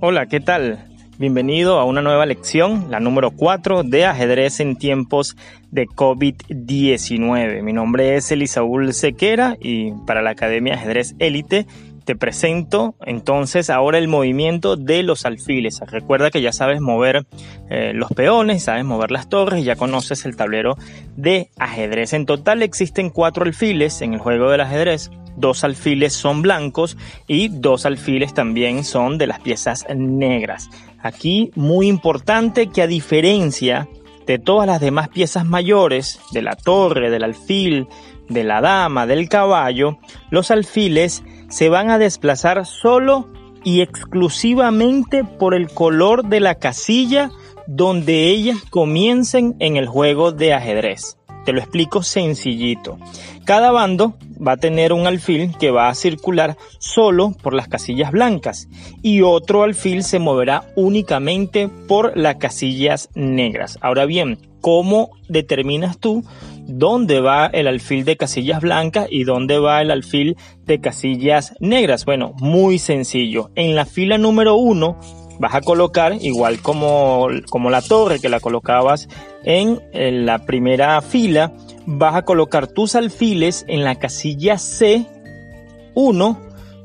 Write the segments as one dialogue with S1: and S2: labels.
S1: Hola, ¿qué tal? Bienvenido a una nueva lección, la número 4 de ajedrez en tiempos de COVID-19. Mi nombre es Elisaúl Sequera y para la Academia Ajedrez Élite te presento entonces ahora el movimiento de los alfiles. Recuerda que ya sabes mover eh, los peones, sabes mover las torres ya conoces el tablero de ajedrez. En total existen cuatro alfiles en el juego del ajedrez. Dos alfiles son blancos y dos alfiles también son de las piezas negras. Aquí muy importante que a diferencia de todas las demás piezas mayores, de la torre, del alfil, de la dama, del caballo, los alfiles se van a desplazar solo y exclusivamente por el color de la casilla donde ellas comiencen en el juego de ajedrez. Te lo explico sencillito. Cada bando va a tener un alfil que va a circular solo por las casillas blancas y otro alfil se moverá únicamente por las casillas negras. Ahora bien, ¿cómo determinas tú dónde va el alfil de casillas blancas y dónde va el alfil de casillas negras. Bueno, muy sencillo. En la fila número uno vas a colocar, igual como, como la torre que la colocabas en, en la primera fila, vas a colocar tus alfiles en la casilla C1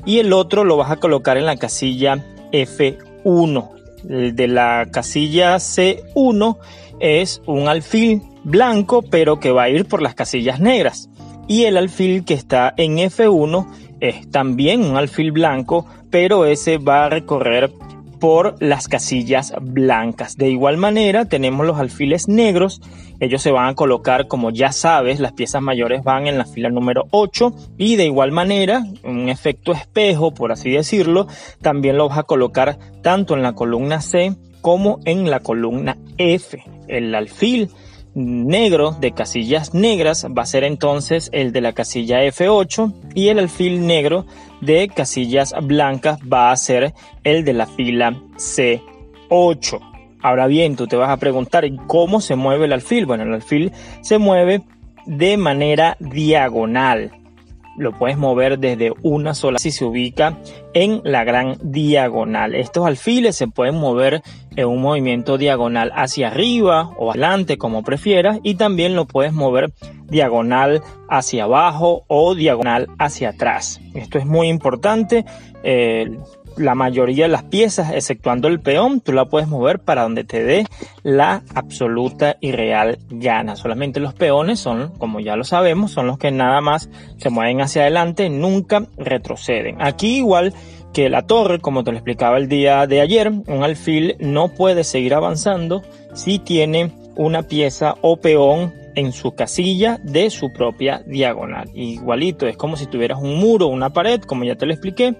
S1: y el otro lo vas a colocar en la casilla F1. El de la casilla C1 es un alfil blanco, pero que va a ir por las casillas negras. Y el alfil que está en F1 es también un alfil blanco, pero ese va a recorrer por las casillas blancas. De igual manera tenemos los alfiles negros, ellos se van a colocar como ya sabes, las piezas mayores van en la fila número 8 y de igual manera, un efecto espejo por así decirlo, también lo vas a colocar tanto en la columna C como en la columna F. El alfil negro de casillas negras va a ser entonces el de la casilla F8 y el alfil negro de casillas blancas va a ser el de la fila C8. Ahora bien, tú te vas a preguntar cómo se mueve el alfil. Bueno, el alfil se mueve de manera diagonal lo puedes mover desde una sola si se ubica en la gran diagonal. Estos alfiles se pueden mover en un movimiento diagonal hacia arriba o adelante como prefieras y también lo puedes mover diagonal hacia abajo o diagonal hacia atrás. Esto es muy importante. Eh, la mayoría de las piezas, exceptuando el peón, tú la puedes mover para donde te dé la absoluta y real gana. Solamente los peones son, como ya lo sabemos, son los que nada más se mueven hacia adelante, nunca retroceden. Aquí igual que la torre, como te lo explicaba el día de ayer, un alfil no puede seguir avanzando si tiene una pieza o peón en su casilla de su propia diagonal. Igualito, es como si tuvieras un muro, una pared, como ya te lo expliqué,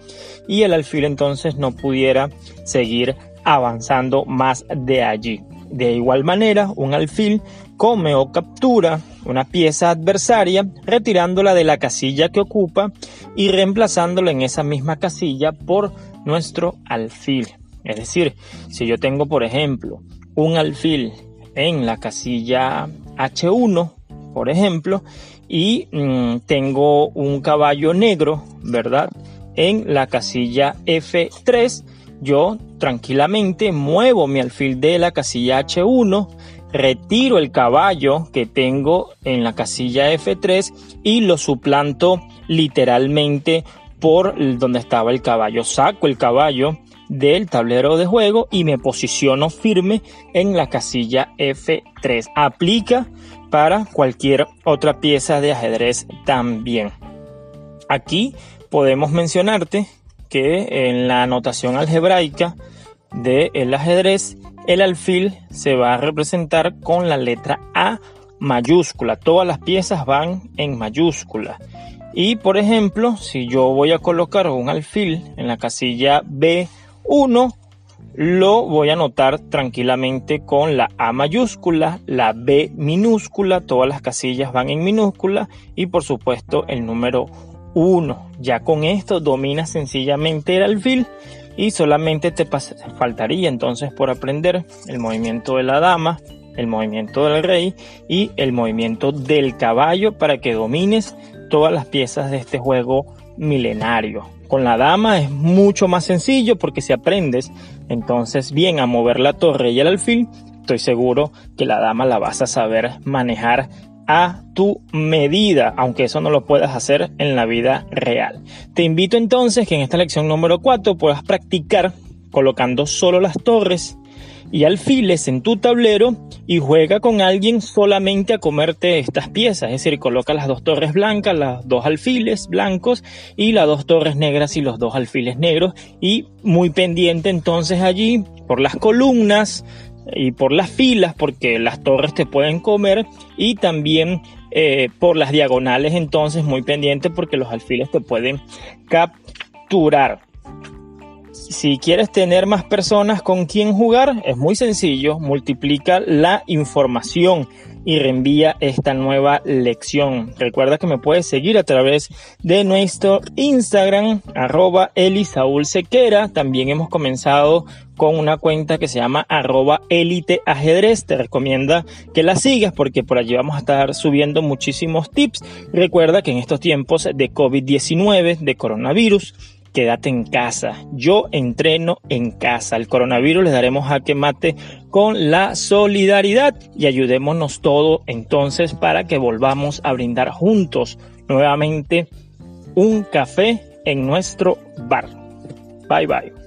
S1: y el alfil entonces no pudiera seguir avanzando más de allí. De igual manera, un alfil come o captura una pieza adversaria retirándola de la casilla que ocupa y reemplazándola en esa misma casilla por nuestro alfil. Es decir, si yo tengo, por ejemplo, un alfil en la casilla H1, por ejemplo, y mm, tengo un caballo negro, ¿verdad? En la casilla F3, yo tranquilamente muevo mi alfil de la casilla H1, retiro el caballo que tengo en la casilla F3 y lo suplanto literalmente por donde estaba el caballo. Saco el caballo del tablero de juego y me posiciono firme en la casilla F3. Aplica para cualquier otra pieza de ajedrez también. Aquí podemos mencionarte que en la notación algebraica del ajedrez el alfil se va a representar con la letra A mayúscula. Todas las piezas van en mayúscula. Y por ejemplo, si yo voy a colocar un alfil en la casilla B 1 lo voy a anotar tranquilamente con la A mayúscula, la B minúscula, todas las casillas van en minúscula y por supuesto el número 1. Ya con esto dominas sencillamente el alfil y solamente te faltaría entonces por aprender el movimiento de la dama, el movimiento del rey y el movimiento del caballo para que domines todas las piezas de este juego milenario. Con la dama es mucho más sencillo porque si aprendes entonces bien a mover la torre y el alfil, estoy seguro que la dama la vas a saber manejar a tu medida, aunque eso no lo puedas hacer en la vida real. Te invito entonces que en esta lección número 4 puedas practicar colocando solo las torres y alfiles en tu tablero y juega con alguien solamente a comerte estas piezas, es decir, coloca las dos torres blancas, las dos alfiles blancos y las dos torres negras y los dos alfiles negros. Y muy pendiente entonces allí por las columnas y por las filas porque las torres te pueden comer. Y también eh, por las diagonales entonces muy pendiente porque los alfiles te pueden capturar. Si quieres tener más personas con quien jugar, es muy sencillo, multiplica la información y reenvía esta nueva lección. Recuerda que me puedes seguir a través de nuestro Instagram, arroba Sequera. También hemos comenzado con una cuenta que se llama arroba elite ajedrez. Te recomienda que la sigas porque por allí vamos a estar subiendo muchísimos tips. Recuerda que en estos tiempos de COVID-19, de coronavirus, quédate en casa. Yo entreno en casa. El coronavirus le daremos a que mate con la solidaridad y ayudémonos todos entonces para que volvamos a brindar juntos nuevamente un café en nuestro bar. Bye bye.